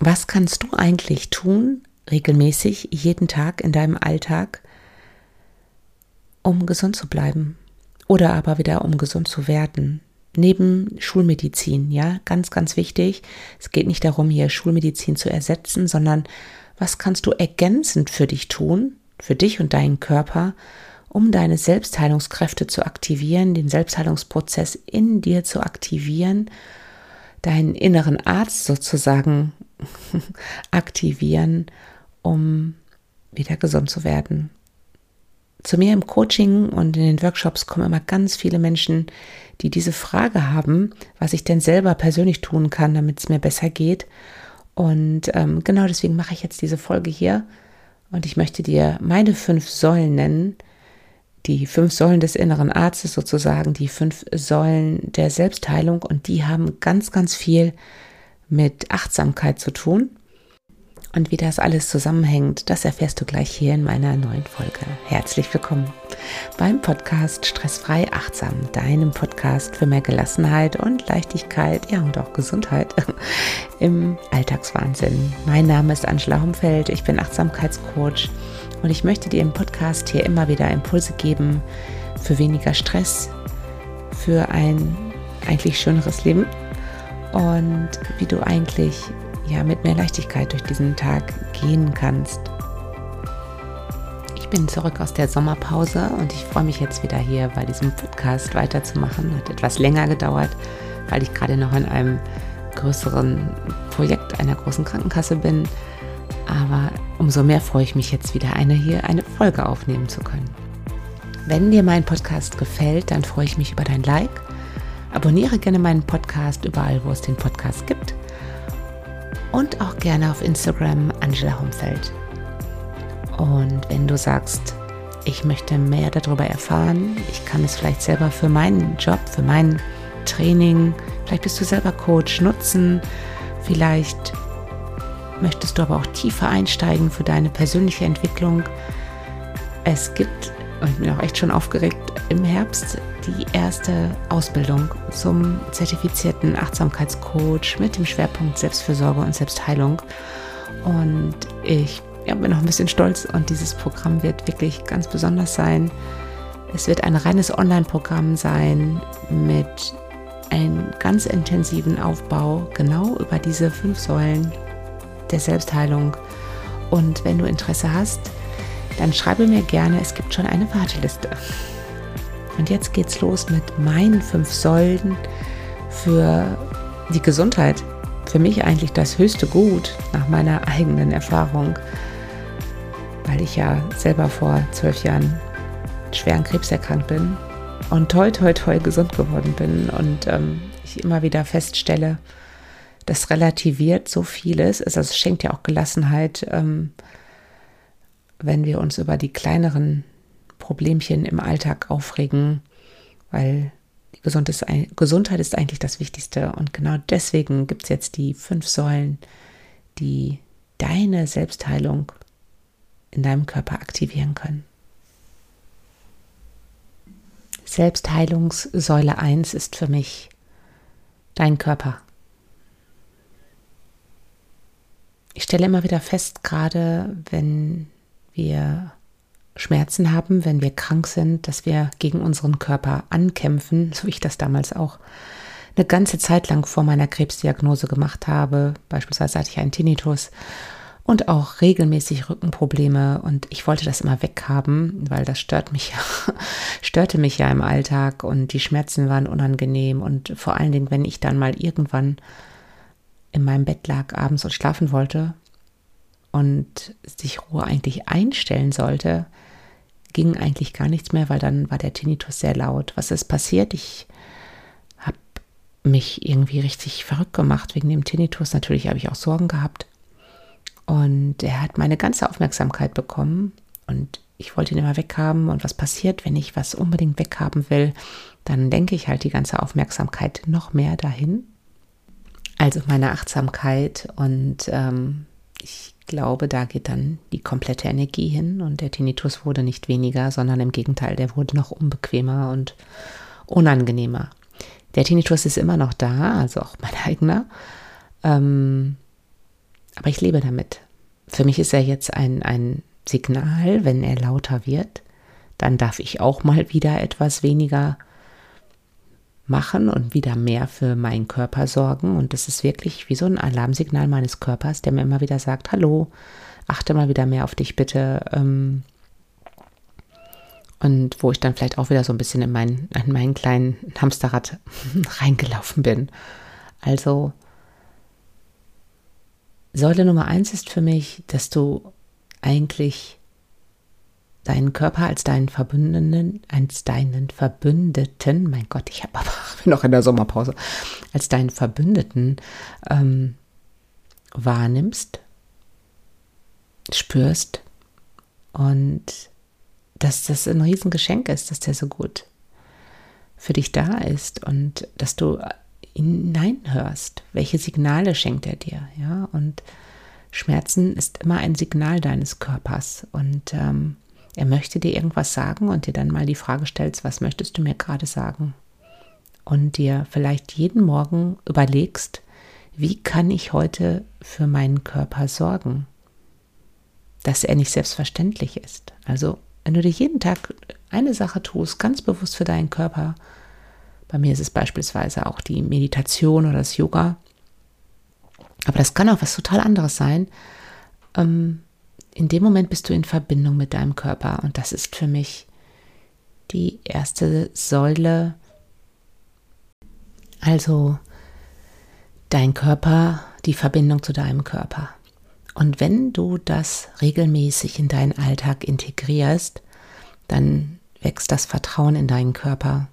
was kannst du eigentlich tun, regelmäßig, jeden Tag in deinem Alltag, um gesund zu bleiben? Oder aber wieder um gesund zu werden? Neben Schulmedizin, ja, ganz, ganz wichtig. Es geht nicht darum, hier Schulmedizin zu ersetzen, sondern was kannst du ergänzend für dich tun, für dich und deinen Körper, um deine Selbstheilungskräfte zu aktivieren, den Selbstheilungsprozess in dir zu aktivieren, deinen inneren Arzt sozusagen aktivieren, um wieder gesund zu werden. Zu mir im Coaching und in den Workshops kommen immer ganz viele Menschen, die diese Frage haben, was ich denn selber persönlich tun kann, damit es mir besser geht. Und ähm, genau deswegen mache ich jetzt diese Folge hier. Und ich möchte dir meine fünf Säulen nennen, die fünf Säulen des inneren Arztes sozusagen, die fünf Säulen der Selbstheilung und die haben ganz, ganz viel mit Achtsamkeit zu tun. Und wie das alles zusammenhängt, das erfährst du gleich hier in meiner neuen Folge. Herzlich willkommen beim Podcast Stressfrei Achtsam, deinem Podcast für mehr Gelassenheit und Leichtigkeit, ja und auch Gesundheit im Alltagswahnsinn. Mein Name ist Angela Humfeld, ich bin Achtsamkeitscoach und ich möchte dir im Podcast hier immer wieder Impulse geben für weniger Stress, für ein eigentlich schöneres Leben und wie du eigentlich ja mit mehr Leichtigkeit durch diesen Tag gehen kannst. Ich bin zurück aus der Sommerpause und ich freue mich jetzt wieder hier bei diesem Podcast weiterzumachen. Hat etwas länger gedauert, weil ich gerade noch in einem größeren Projekt einer großen Krankenkasse bin. Aber umso mehr freue ich mich jetzt wieder, eine hier eine Folge aufnehmen zu können. Wenn dir mein Podcast gefällt, dann freue ich mich über dein Like. Abonniere gerne meinen Podcast überall, wo es den Podcast gibt. Und auch gerne auf Instagram Angela Humfeld. Und wenn du sagst, ich möchte mehr darüber erfahren, ich kann es vielleicht selber für meinen Job, für mein Training, vielleicht bist du selber Coach, nutzen, vielleicht Möchtest du aber auch tiefer einsteigen für deine persönliche Entwicklung? Es gibt, und ich bin auch echt schon aufgeregt, im Herbst die erste Ausbildung zum zertifizierten Achtsamkeitscoach mit dem Schwerpunkt Selbstfürsorge und Selbstheilung. Und ich ja, bin noch ein bisschen stolz und dieses Programm wird wirklich ganz besonders sein. Es wird ein reines Online-Programm sein mit einem ganz intensiven Aufbau genau über diese fünf Säulen der Selbstheilung. Und wenn du Interesse hast, dann schreibe mir gerne, es gibt schon eine Warteliste. Und jetzt geht's los mit meinen fünf Säulen für die Gesundheit. Für mich eigentlich das höchste Gut nach meiner eigenen Erfahrung, weil ich ja selber vor zwölf Jahren schwer an Krebs erkrankt bin und toi, toi, toi gesund geworden bin und ähm, ich immer wieder feststelle, das relativiert so vieles. Also es schenkt ja auch Gelassenheit, ähm, wenn wir uns über die kleineren Problemchen im Alltag aufregen, weil die Gesundheit ist eigentlich das Wichtigste. Und genau deswegen gibt es jetzt die fünf Säulen, die deine Selbstheilung in deinem Körper aktivieren können. Selbstheilungssäule 1 ist für mich dein Körper. Ich stelle immer wieder fest, gerade wenn wir Schmerzen haben, wenn wir krank sind, dass wir gegen unseren Körper ankämpfen, so wie ich das damals auch eine ganze Zeit lang vor meiner Krebsdiagnose gemacht habe. Beispielsweise hatte ich einen Tinnitus und auch regelmäßig Rückenprobleme und ich wollte das immer weghaben, weil das stört mich ja, störte mich ja im Alltag und die Schmerzen waren unangenehm und vor allen Dingen, wenn ich dann mal irgendwann in meinem Bett lag abends und schlafen wollte und sich Ruhe eigentlich einstellen sollte, ging eigentlich gar nichts mehr, weil dann war der Tinnitus sehr laut. Was ist passiert? Ich habe mich irgendwie richtig verrückt gemacht wegen dem Tinnitus. Natürlich habe ich auch Sorgen gehabt. Und er hat meine ganze Aufmerksamkeit bekommen und ich wollte ihn immer weghaben. Und was passiert, wenn ich was unbedingt weghaben will? Dann denke ich halt die ganze Aufmerksamkeit noch mehr dahin also meine Achtsamkeit und ähm, ich glaube, da geht dann die komplette Energie hin und der Tinnitus wurde nicht weniger, sondern im Gegenteil, der wurde noch unbequemer und unangenehmer. Der Tinnitus ist immer noch da, also auch mein eigener. Ähm, aber ich lebe damit. Für mich ist er jetzt ein, ein Signal, wenn er lauter wird, dann darf ich auch mal wieder etwas weniger machen und wieder mehr für meinen Körper sorgen. Und das ist wirklich wie so ein Alarmsignal meines Körpers, der mir immer wieder sagt, hallo, achte mal wieder mehr auf dich bitte. Ähm, und wo ich dann vielleicht auch wieder so ein bisschen in, mein, in meinen kleinen Hamsterrad reingelaufen bin. Also Säule Nummer eins ist für mich, dass du eigentlich deinen Körper als deinen Verbündeten, als deinen Verbündeten, mein Gott, ich habe aber noch in der Sommerpause, als deinen Verbündeten ähm, wahrnimmst, spürst und dass das ein Riesengeschenk ist, dass der so gut für dich da ist und dass du hineinhörst, welche Signale schenkt er dir, ja, und Schmerzen ist immer ein Signal deines Körpers und ähm, er möchte dir irgendwas sagen und dir dann mal die Frage stellst, was möchtest du mir gerade sagen? Und dir vielleicht jeden Morgen überlegst, wie kann ich heute für meinen Körper sorgen? Dass er nicht selbstverständlich ist. Also wenn du dir jeden Tag eine Sache tust, ganz bewusst für deinen Körper, bei mir ist es beispielsweise auch die Meditation oder das Yoga, aber das kann auch was total anderes sein. Ähm, in dem Moment bist du in Verbindung mit deinem Körper und das ist für mich die erste Säule. Also dein Körper, die Verbindung zu deinem Körper. Und wenn du das regelmäßig in deinen Alltag integrierst, dann wächst das Vertrauen in deinen Körper.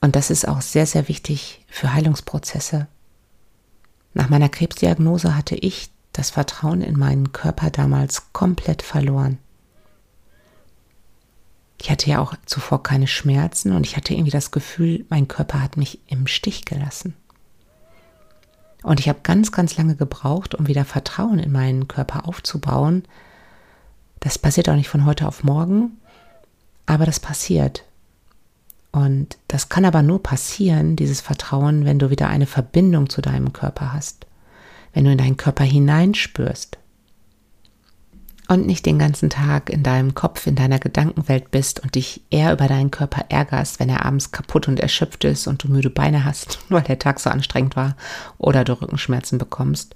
Und das ist auch sehr, sehr wichtig für Heilungsprozesse. Nach meiner Krebsdiagnose hatte ich das Vertrauen in meinen Körper damals komplett verloren. Ich hatte ja auch zuvor keine Schmerzen und ich hatte irgendwie das Gefühl, mein Körper hat mich im Stich gelassen. Und ich habe ganz, ganz lange gebraucht, um wieder Vertrauen in meinen Körper aufzubauen. Das passiert auch nicht von heute auf morgen, aber das passiert. Und das kann aber nur passieren, dieses Vertrauen, wenn du wieder eine Verbindung zu deinem Körper hast, wenn du in deinen Körper hineinspürst, und nicht den ganzen Tag in deinem Kopf, in deiner Gedankenwelt bist und dich eher über deinen Körper ärgerst, wenn er abends kaputt und erschöpft ist und du müde Beine hast, weil der Tag so anstrengend war oder du Rückenschmerzen bekommst.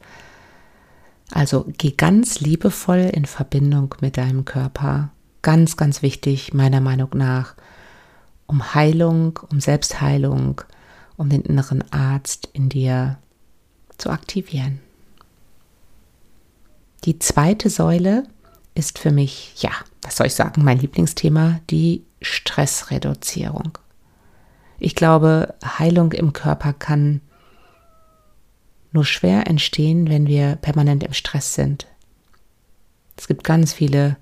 Also geh ganz liebevoll in Verbindung mit deinem Körper. Ganz, ganz wichtig, meiner Meinung nach, um Heilung, um Selbstheilung, um den inneren Arzt in dir zu aktivieren. Die zweite Säule ist für mich, ja, was soll ich sagen, mein Lieblingsthema, die Stressreduzierung. Ich glaube, Heilung im Körper kann nur schwer entstehen, wenn wir permanent im Stress sind. Es gibt ganz viele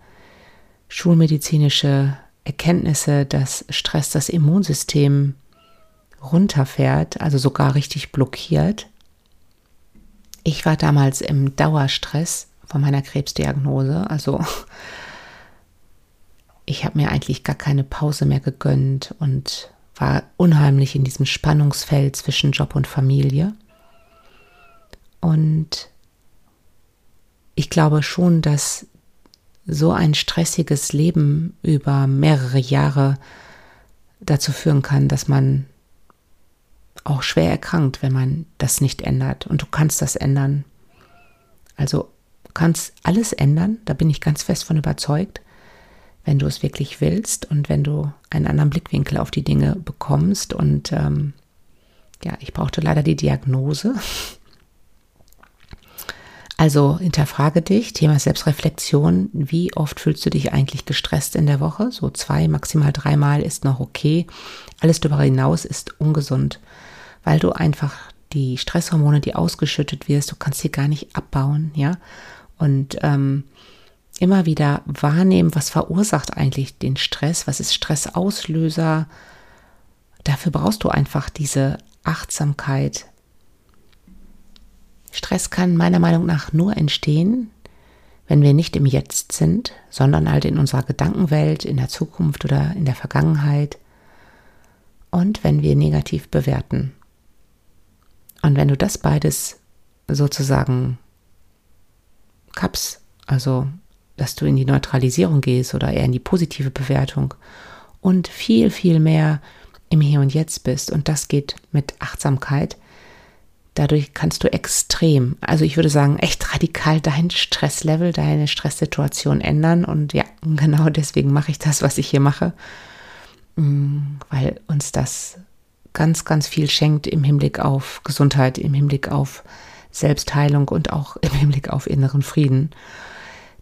schulmedizinische Erkenntnisse, dass Stress das Immunsystem runterfährt, also sogar richtig blockiert. Ich war damals im Dauerstress von meiner Krebsdiagnose. Also ich habe mir eigentlich gar keine Pause mehr gegönnt und war unheimlich in diesem Spannungsfeld zwischen Job und Familie. Und ich glaube schon, dass so ein stressiges Leben über mehrere Jahre dazu führen kann, dass man auch schwer erkrankt, wenn man das nicht ändert. Und du kannst das ändern. Also kannst alles ändern, da bin ich ganz fest von überzeugt, wenn du es wirklich willst und wenn du einen anderen Blickwinkel auf die Dinge bekommst. Und ähm, ja, ich brauchte leider die Diagnose. Also hinterfrage dich, Thema Selbstreflexion, wie oft fühlst du dich eigentlich gestresst in der Woche? So zwei, maximal dreimal ist noch okay. Alles darüber hinaus ist ungesund, weil du einfach die Stresshormone, die ausgeschüttet wirst, du kannst sie gar nicht abbauen, ja und ähm, immer wieder wahrnehmen, was verursacht eigentlich den Stress, was ist Stressauslöser. Dafür brauchst du einfach diese Achtsamkeit. Stress kann meiner Meinung nach nur entstehen, wenn wir nicht im Jetzt sind, sondern halt in unserer Gedankenwelt, in der Zukunft oder in der Vergangenheit und wenn wir negativ bewerten. Und wenn du das beides sozusagen Cups, also dass du in die Neutralisierung gehst oder eher in die positive Bewertung und viel, viel mehr im Hier und Jetzt bist. Und das geht mit Achtsamkeit. Dadurch kannst du extrem, also ich würde sagen, echt radikal dein Stresslevel, deine Stresssituation ändern. Und ja, genau deswegen mache ich das, was ich hier mache, mm, weil uns das ganz, ganz viel schenkt im Hinblick auf Gesundheit, im Hinblick auf Selbstheilung und auch im Hinblick auf inneren Frieden.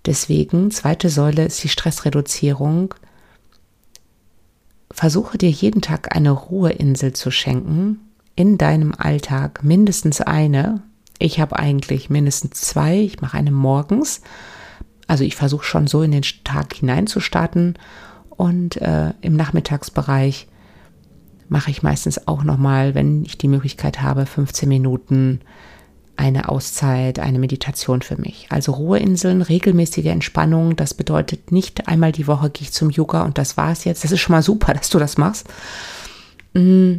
Deswegen, zweite Säule ist die Stressreduzierung. Versuche dir jeden Tag eine Ruheinsel zu schenken, in deinem Alltag mindestens eine. Ich habe eigentlich mindestens zwei. Ich mache eine morgens. Also ich versuche schon so in den Tag hineinzustarten. Und äh, im Nachmittagsbereich mache ich meistens auch nochmal, wenn ich die Möglichkeit habe, 15 Minuten eine Auszeit, eine Meditation für mich. Also Ruheinseln, regelmäßige Entspannung. Das bedeutet nicht einmal die Woche gehe ich zum Yoga und das war es jetzt. Das ist schon mal super, dass du das machst. Mm.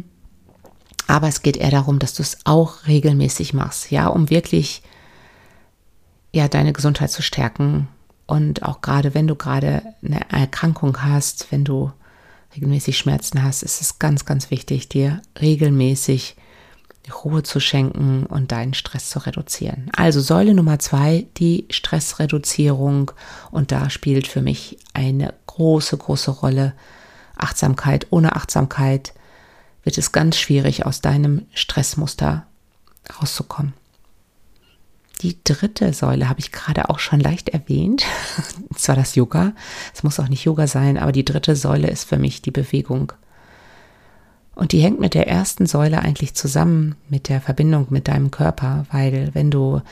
Aber es geht eher darum, dass du es auch regelmäßig machst, ja, um wirklich ja deine Gesundheit zu stärken und auch gerade wenn du gerade eine Erkrankung hast, wenn du regelmäßig Schmerzen hast, ist es ganz, ganz wichtig, dir regelmäßig Ruhe zu schenken und deinen Stress zu reduzieren. Also Säule Nummer zwei, die Stressreduzierung. Und da spielt für mich eine große, große Rolle Achtsamkeit. Ohne Achtsamkeit wird es ganz schwierig, aus deinem Stressmuster rauszukommen. Die dritte Säule habe ich gerade auch schon leicht erwähnt. Und zwar das Yoga. Es muss auch nicht Yoga sein, aber die dritte Säule ist für mich die Bewegung. Und die hängt mit der ersten Säule eigentlich zusammen, mit der Verbindung mit deinem Körper, weil wenn du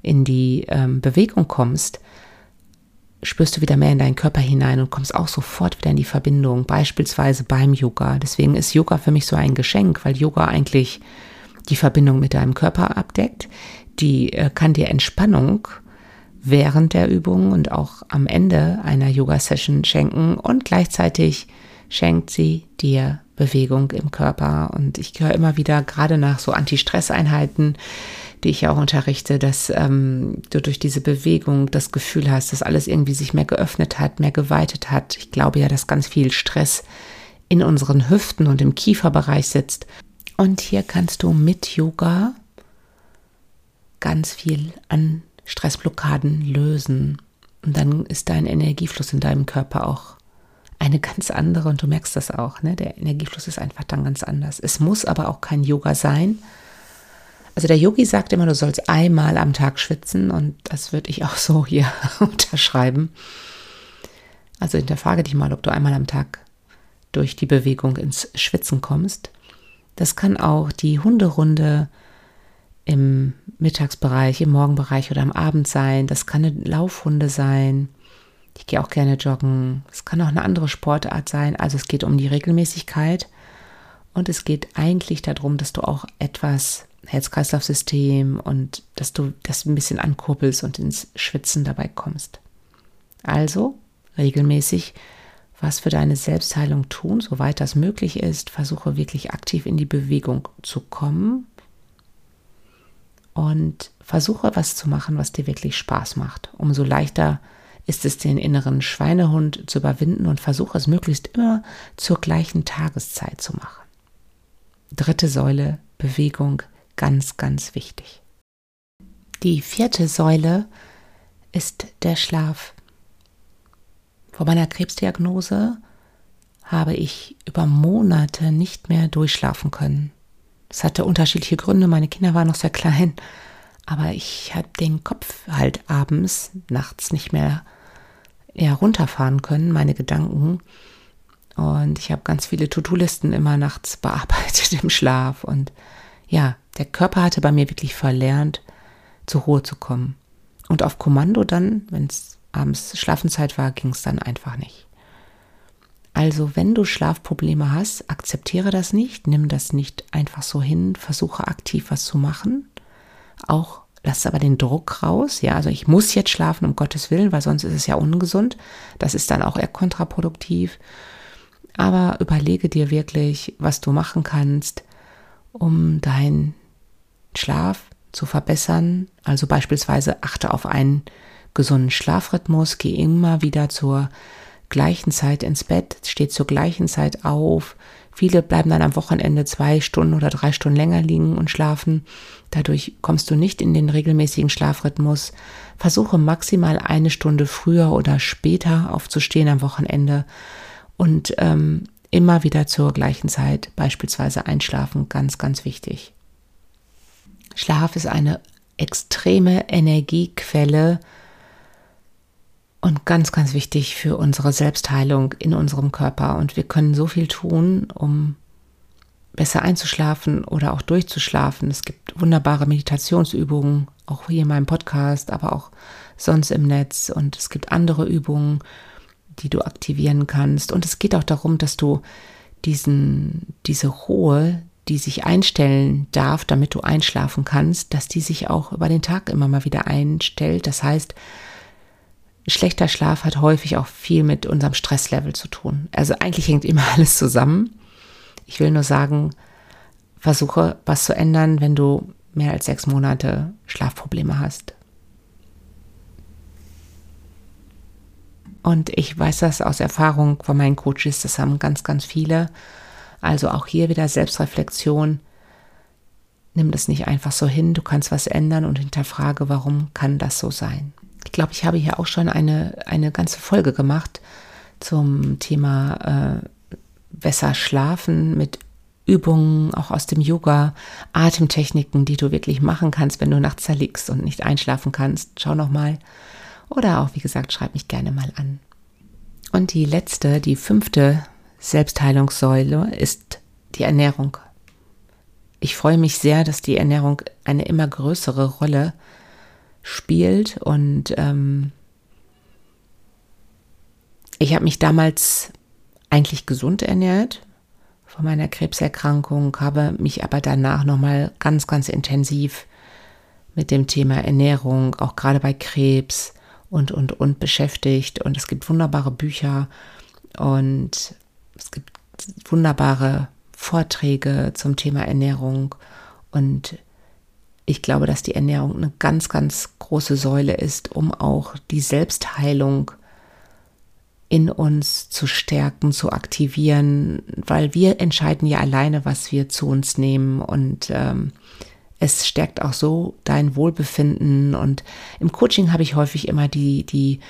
in die ähm, Bewegung kommst, spürst du wieder mehr in deinen Körper hinein und kommst auch sofort wieder in die Verbindung, beispielsweise beim Yoga. Deswegen ist Yoga für mich so ein Geschenk, weil Yoga eigentlich die Verbindung mit deinem Körper abdeckt. Die äh, kann dir Entspannung während der Übung und auch am Ende einer Yoga-Session schenken und gleichzeitig schenkt sie dir Bewegung im Körper. Und ich höre immer wieder, gerade nach so Anti-Stress-Einheiten, die ich ja auch unterrichte, dass ähm, du durch diese Bewegung das Gefühl hast, dass alles irgendwie sich mehr geöffnet hat, mehr geweitet hat. Ich glaube ja, dass ganz viel Stress in unseren Hüften und im Kieferbereich sitzt. Und hier kannst du mit Yoga ganz viel an Stressblockaden lösen. Und dann ist dein Energiefluss in deinem Körper auch eine ganz andere und du merkst das auch, ne? Der Energiefluss ist einfach dann ganz anders. Es muss aber auch kein Yoga sein. Also der Yogi sagt immer, du sollst einmal am Tag schwitzen und das würde ich auch so hier unterschreiben. Also hinterfrage dich mal, ob du einmal am Tag durch die Bewegung ins Schwitzen kommst. Das kann auch die Hunderunde im Mittagsbereich, im Morgenbereich oder am Abend sein. Das kann eine Laufhunde sein. Ich gehe auch gerne joggen. Es kann auch eine andere Sportart sein. Also es geht um die Regelmäßigkeit. Und es geht eigentlich darum, dass du auch etwas Herz-Kreislauf-System und dass du das ein bisschen ankurbelst und ins Schwitzen dabei kommst. Also regelmäßig was für deine Selbstheilung tun, soweit das möglich ist. Versuche wirklich aktiv in die Bewegung zu kommen und versuche was zu machen, was dir wirklich Spaß macht. Umso leichter ist es, den inneren Schweinehund zu überwinden und versuche es möglichst immer zur gleichen Tageszeit zu machen. Dritte Säule, Bewegung, ganz, ganz wichtig. Die vierte Säule ist der Schlaf. Vor meiner Krebsdiagnose habe ich über Monate nicht mehr durchschlafen können. Es hatte unterschiedliche Gründe. Meine Kinder waren noch sehr klein aber ich habe den Kopf halt abends, nachts nicht mehr eher runterfahren können, meine Gedanken. Und ich habe ganz viele To-Do-Listen immer nachts bearbeitet im Schlaf. Und ja, der Körper hatte bei mir wirklich verlernt, zur Ruhe zu kommen. Und auf Kommando dann, wenn es abends Schlafenzeit war, ging es dann einfach nicht. Also, wenn du Schlafprobleme hast, akzeptiere das nicht, nimm das nicht einfach so hin, versuche aktiv was zu machen auch lass aber den Druck raus. Ja, also ich muss jetzt schlafen, um Gottes Willen, weil sonst ist es ja ungesund. Das ist dann auch eher kontraproduktiv. Aber überlege dir wirklich, was du machen kannst, um deinen Schlaf zu verbessern. Also beispielsweise achte auf einen gesunden Schlafrhythmus, geh immer wieder zur gleichen Zeit ins Bett, steh zur gleichen Zeit auf. Viele bleiben dann am Wochenende zwei Stunden oder drei Stunden länger liegen und schlafen. Dadurch kommst du nicht in den regelmäßigen Schlafrhythmus. Versuche maximal eine Stunde früher oder später aufzustehen am Wochenende und ähm, immer wieder zur gleichen Zeit beispielsweise einschlafen. Ganz, ganz wichtig. Schlaf ist eine extreme Energiequelle und ganz, ganz wichtig für unsere Selbstheilung in unserem Körper. Und wir können so viel tun, um besser einzuschlafen oder auch durchzuschlafen. Es gibt wunderbare Meditationsübungen, auch hier in meinem Podcast, aber auch sonst im Netz. Und es gibt andere Übungen, die du aktivieren kannst. Und es geht auch darum, dass du diesen, diese Ruhe, die sich einstellen darf, damit du einschlafen kannst, dass die sich auch über den Tag immer mal wieder einstellt. Das heißt, schlechter Schlaf hat häufig auch viel mit unserem Stresslevel zu tun. Also eigentlich hängt immer alles zusammen. Ich will nur sagen, versuche was zu ändern, wenn du mehr als sechs Monate Schlafprobleme hast. Und ich weiß das aus Erfahrung von meinen Coaches, das haben ganz, ganz viele. Also auch hier wieder Selbstreflexion. Nimm das nicht einfach so hin, du kannst was ändern und hinterfrage, warum kann das so sein. Ich glaube, ich habe hier auch schon eine, eine ganze Folge gemacht zum Thema äh, besser schlafen mit Übungen auch aus dem Yoga, Atemtechniken, die du wirklich machen kannst, wenn du nachts da liegst und nicht einschlafen kannst. Schau noch mal. Oder auch, wie gesagt, schreib mich gerne mal an. Und die letzte, die fünfte Selbstheilungssäule ist die Ernährung. Ich freue mich sehr, dass die Ernährung eine immer größere Rolle spielt und ähm, ich habe mich damals eigentlich gesund ernährt von meiner Krebserkrankung, habe mich aber danach nochmal ganz, ganz intensiv mit dem Thema Ernährung, auch gerade bei Krebs und, und, und beschäftigt. Und es gibt wunderbare Bücher und es gibt wunderbare Vorträge zum Thema Ernährung. Und ich glaube, dass die Ernährung eine ganz, ganz große Säule ist, um auch die Selbstheilung in uns zu stärken, zu aktivieren, weil wir entscheiden ja alleine, was wir zu uns nehmen und ähm, es stärkt auch so dein Wohlbefinden und im Coaching habe ich häufig immer die, die,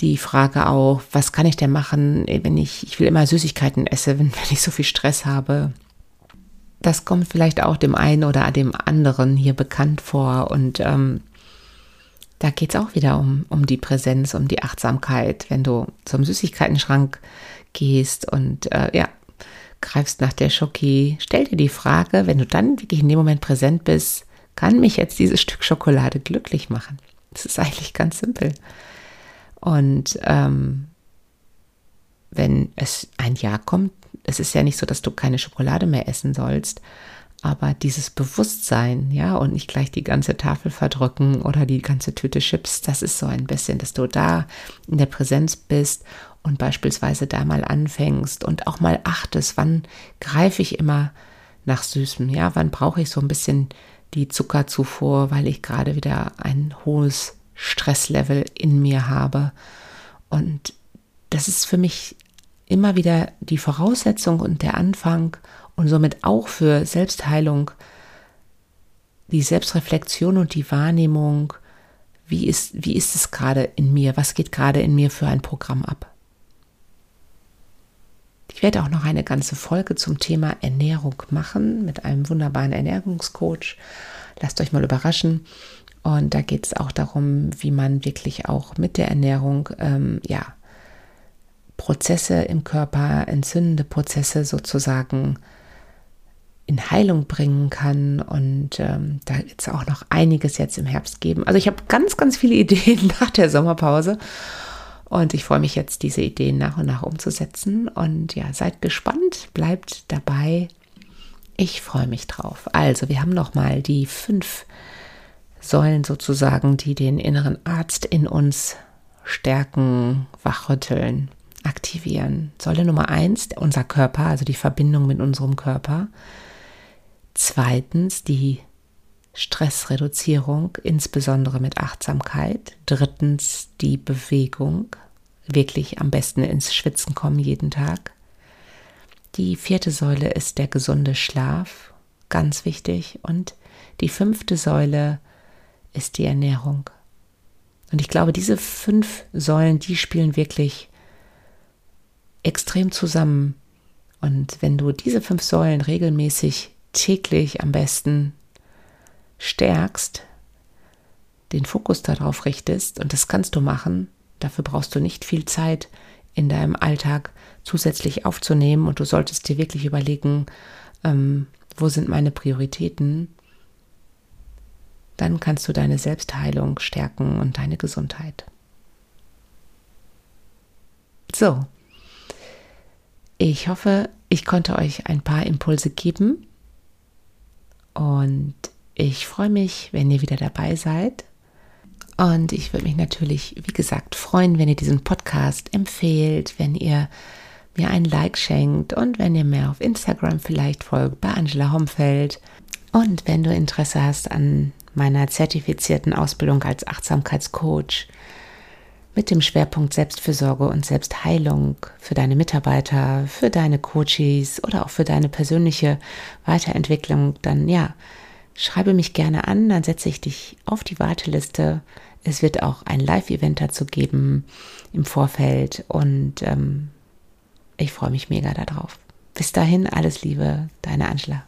die Frage auch, was kann ich denn machen, wenn ich, ich will immer Süßigkeiten esse, wenn, wenn ich so viel Stress habe. Das kommt vielleicht auch dem einen oder dem anderen hier bekannt vor und ähm, da geht es auch wieder um, um die Präsenz, um die Achtsamkeit, wenn du zum Süßigkeitenschrank gehst und äh, ja, greifst nach der Schoki, stell dir die Frage, wenn du dann wirklich in dem Moment präsent bist, kann mich jetzt dieses Stück Schokolade glücklich machen? Das ist eigentlich ganz simpel. Und ähm, wenn es ein Jahr kommt, es ist ja nicht so, dass du keine Schokolade mehr essen sollst, aber dieses Bewusstsein, ja, und nicht gleich die ganze Tafel verdrücken oder die ganze Tüte Chips, das ist so ein bisschen, dass du da in der Präsenz bist und beispielsweise da mal anfängst und auch mal achtest, wann greife ich immer nach Süßem, ja, wann brauche ich so ein bisschen die Zuckerzufuhr, weil ich gerade wieder ein hohes Stresslevel in mir habe. Und das ist für mich immer wieder die Voraussetzung und der Anfang und somit auch für Selbstheilung, die Selbstreflexion und die Wahrnehmung, wie ist, wie ist es gerade in mir, was geht gerade in mir für ein Programm ab. Ich werde auch noch eine ganze Folge zum Thema Ernährung machen mit einem wunderbaren Ernährungscoach. Lasst euch mal überraschen. Und da geht es auch darum, wie man wirklich auch mit der Ernährung ähm, ja, Prozesse im Körper, entzündende Prozesse sozusagen in Heilung bringen kann. Und ähm, da wird es auch noch einiges jetzt im Herbst geben. Also ich habe ganz, ganz viele Ideen nach der Sommerpause. Und ich freue mich jetzt, diese Ideen nach und nach umzusetzen. Und ja, seid gespannt, bleibt dabei. Ich freue mich drauf. Also, wir haben noch mal die fünf Säulen sozusagen, die den inneren Arzt in uns stärken, wachrütteln, aktivieren. Säule Nummer eins, unser Körper, also die Verbindung mit unserem Körper. Zweitens die Stressreduzierung, insbesondere mit Achtsamkeit. Drittens die Bewegung, wirklich am besten ins Schwitzen kommen jeden Tag. Die vierte Säule ist der gesunde Schlaf, ganz wichtig. Und die fünfte Säule ist die Ernährung. Und ich glaube, diese fünf Säulen, die spielen wirklich extrem zusammen. Und wenn du diese fünf Säulen regelmäßig täglich am besten stärkst, den Fokus darauf richtest, und das kannst du machen, dafür brauchst du nicht viel Zeit in deinem Alltag zusätzlich aufzunehmen und du solltest dir wirklich überlegen, ähm, wo sind meine Prioritäten, dann kannst du deine Selbstheilung stärken und deine Gesundheit. So, ich hoffe, ich konnte euch ein paar Impulse geben und ich freue mich, wenn ihr wieder dabei seid. Und ich würde mich natürlich, wie gesagt, freuen, wenn ihr diesen Podcast empfehlt, wenn ihr mir ein Like schenkt und wenn ihr mir auf Instagram vielleicht folgt bei Angela Homfeld. Und wenn du Interesse hast an meiner zertifizierten Ausbildung als Achtsamkeitscoach mit dem Schwerpunkt Selbstfürsorge und Selbstheilung für deine Mitarbeiter, für deine Coaches oder auch für deine persönliche Weiterentwicklung, dann ja, schreibe mich gerne an, dann setze ich dich auf die Warteliste. Es wird auch ein Live-Event dazu geben im Vorfeld und ähm, ich freue mich mega darauf. Bis dahin, alles Liebe, deine Angela.